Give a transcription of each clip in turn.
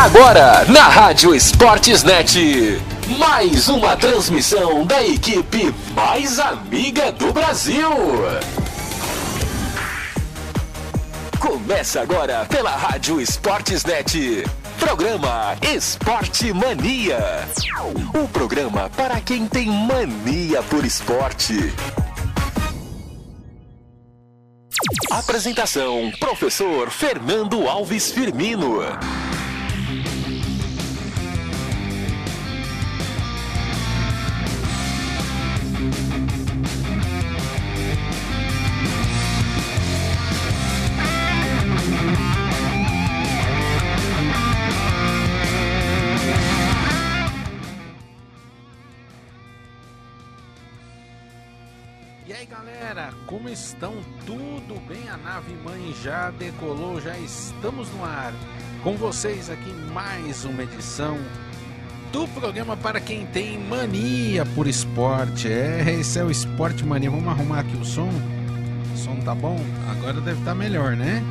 Agora, na Rádio Esportes Net, mais uma transmissão da equipe mais amiga do Brasil. Começa agora pela Rádio Esportes Net. Programa Esporte Mania. O programa para quem tem mania por esporte. Apresentação: Professor Fernando Alves Firmino. Como estão? Tudo bem? A nave mãe já decolou, já estamos no ar. Com vocês aqui mais uma edição do programa para quem tem mania por esporte. É, esse é o Esporte Mania. Vamos arrumar aqui o som. O som tá bom? Agora deve estar tá melhor, né?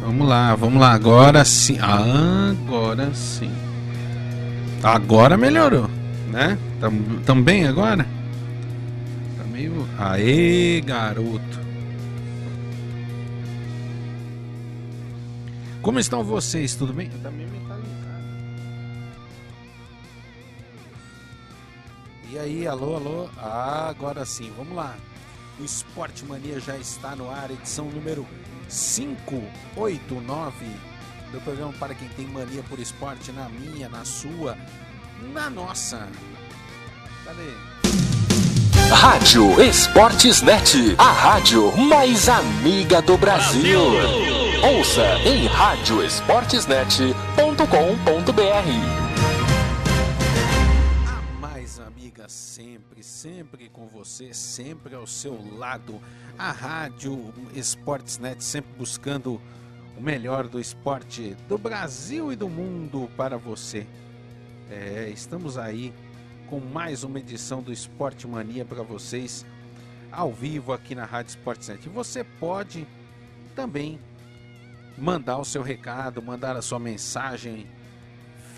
Vamos lá, vamos lá. Agora sim. Agora sim. Agora melhorou, né? Também agora? Meio. Aê, garoto! Como estão vocês? Tudo bem? Eu também me tá E aí, alô, alô? Ah, agora sim, vamos lá. O Esporte Mania já está no ar, edição número 589 do programa para quem tem mania por esporte, na minha, na sua, na nossa. Cadê? Rádio Esportes Net, a rádio mais amiga do Brasil. Ouça em radioesportesnet.com.br. A mais amiga sempre, sempre com você, sempre ao seu lado. A Rádio Esportes Net sempre buscando o melhor do esporte do Brasil e do mundo para você. É, estamos aí com mais uma edição do Esporte Mania para vocês, ao vivo aqui na Rádio Esporte Net. Você pode também mandar o seu recado, mandar a sua mensagem.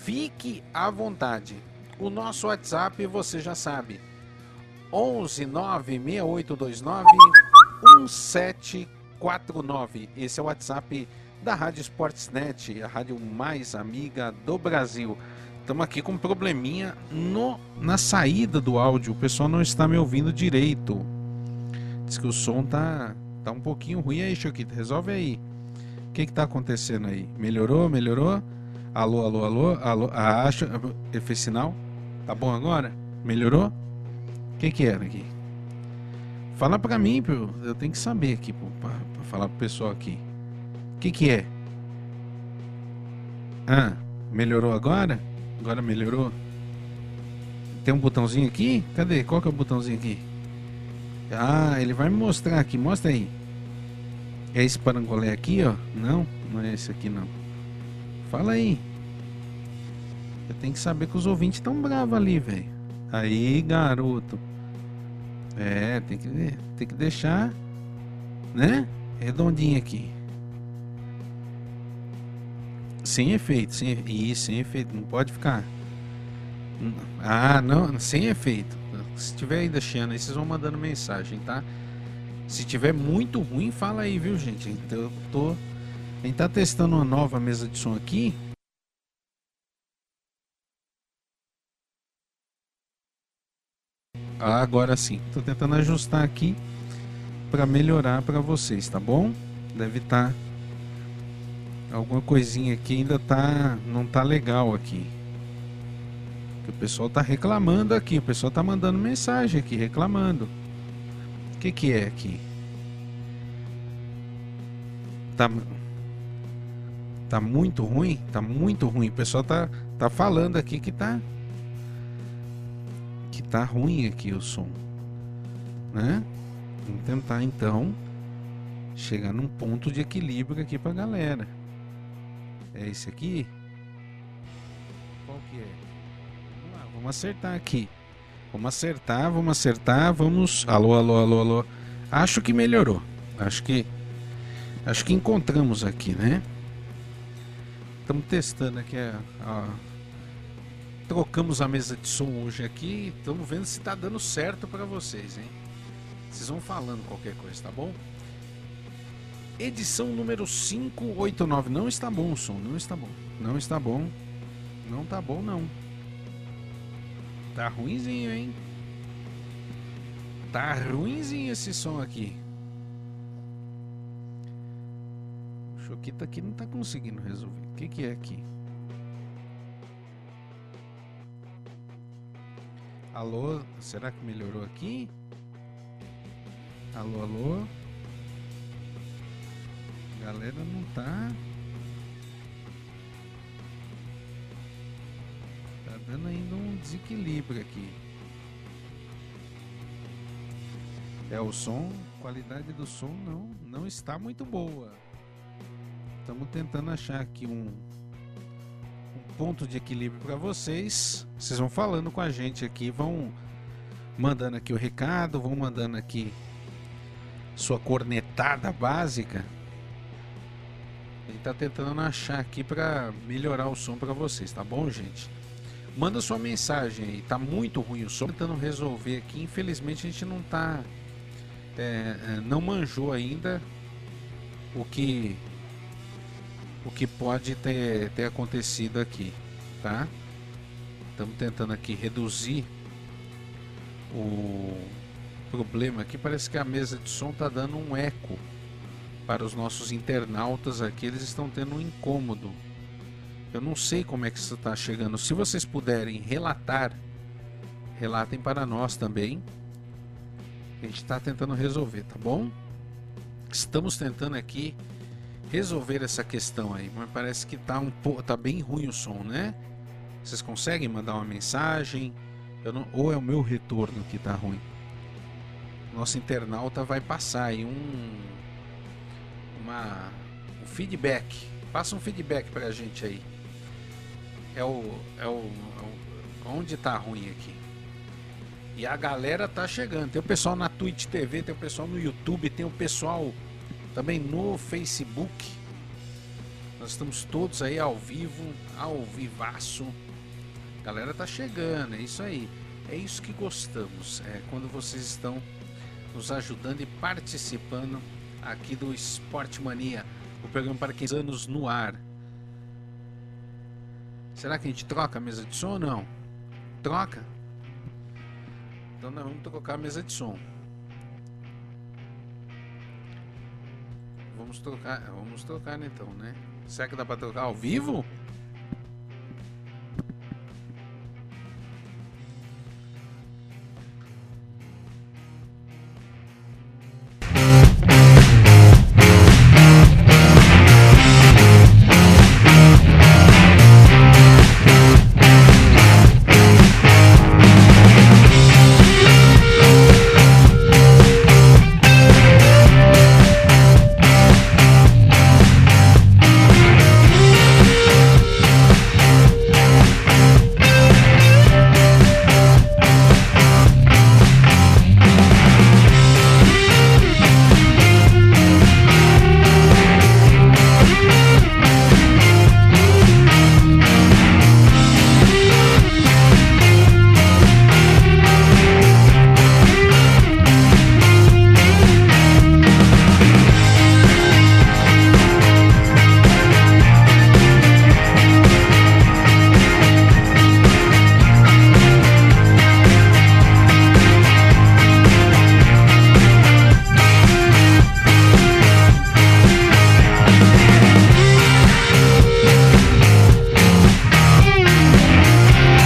Fique à vontade. O nosso WhatsApp você já sabe. 11 96829 1749. Esse é o WhatsApp da Rádio Esportes Net, a rádio mais amiga do Brasil. Estamos aqui com um probleminha no, na saída do áudio. O pessoal não está me ouvindo direito. Diz que o som tá, tá um pouquinho ruim aí, Choquito. Resolve aí. O que que tá acontecendo aí? Melhorou? Melhorou? Alô, alô, alô? Alô? Ah, acho... Fez sinal? Tá bom agora? Melhorou? O que que era aqui? Fala pra mim, eu tenho que saber aqui, pra falar pro pessoal aqui. O que que é? Ah, melhorou agora? Agora melhorou? Tem um botãozinho aqui? Cadê? Qual que é o botãozinho aqui? Ah, ele vai me mostrar aqui. Mostra aí. É esse parangolé aqui, ó? Não, não é esse aqui não. Fala aí. Eu tenho que saber que os ouvintes estão bravos ali, velho. Aí, garoto. É, tem que, tem que deixar, né? Redondinho aqui. Sem efeito, sem, isso, sem efeito, não pode ficar. Ah, não, sem efeito. Se tiver ainda chiando aí, vocês vão mandando mensagem, tá? Se tiver muito ruim, fala aí, viu, gente? Então, eu tô. A gente tá testando uma nova mesa de som aqui. Ah, agora sim. Tô tentando ajustar aqui para melhorar para vocês, tá bom? Deve estar. Tá alguma coisinha aqui ainda tá não tá legal aqui. O pessoal tá reclamando aqui, o pessoal tá mandando mensagem aqui reclamando. O que que é aqui? Tá tá muito ruim, tá muito ruim. O pessoal tá tá falando aqui que tá que tá ruim aqui o som, né? Vamos tentar então chegar num ponto de equilíbrio aqui pra galera. É esse aqui? Qual que é? Vamos lá, vamos acertar aqui. Vamos acertar, vamos acertar, vamos. Alô, alô, alô, alô. Acho que melhorou. Acho que. Acho que encontramos aqui, né? estamos testando aqui Trocamos a mesa de som hoje aqui estamos vendo se está dando certo para vocês, hein? Vocês vão falando qualquer coisa, tá bom? Edição número 589. Não está bom o som, não está bom. Não está bom. Não tá bom, não. Tá ruimzinho, hein? Tá ruimzinho esse som aqui. O Choquita aqui não tá conseguindo resolver. O que, que é aqui? Alô, será que melhorou aqui? Alô, alô? Galera não tá. Tá dando ainda um desequilíbrio aqui. É o som, qualidade do som não não está muito boa. Estamos tentando achar aqui um, um ponto de equilíbrio para vocês. Vocês vão falando com a gente aqui, vão mandando aqui o recado, vão mandando aqui sua cornetada básica. Tá tentando achar aqui para melhorar o som para vocês, tá bom, gente? Manda sua mensagem aí, tá muito ruim o som, tentando resolver aqui. Infelizmente a gente não tá é, é, não manjou ainda o que o que pode ter, ter acontecido aqui, tá? Estamos tentando aqui reduzir o problema aqui. Parece que a mesa de som está dando um eco para os nossos internautas aqui. Eles estão tendo um incômodo. Eu não sei como é que isso está chegando. Se vocês puderem relatar, relatem para nós também a gente está tentando resolver, tá bom? Estamos tentando aqui resolver essa questão aí, mas parece que tá um pouco, tá bem ruim o som, né? Vocês conseguem mandar uma mensagem? Não, ou é o meu retorno que tá ruim? Nosso internauta vai passar aí um uma um feedback. Passa um feedback pra gente aí. É o é o, é o onde tá ruim aqui? E a galera tá chegando. Tem o pessoal na Twitch TV, tem o pessoal no YouTube, tem o pessoal também no Facebook. Nós estamos todos aí ao vivo, ao vivaço. A galera tá chegando, é isso aí. É isso que gostamos. É quando vocês estão nos ajudando e participando aqui do Esporte Mania, o programa para 15 anos no ar. Será que a gente troca a mesa de som ou não? Troca? Então nós vamos trocar a mesa de som. Vamos trocar, vamos trocar então, né? Será que dá para trocar ao vivo?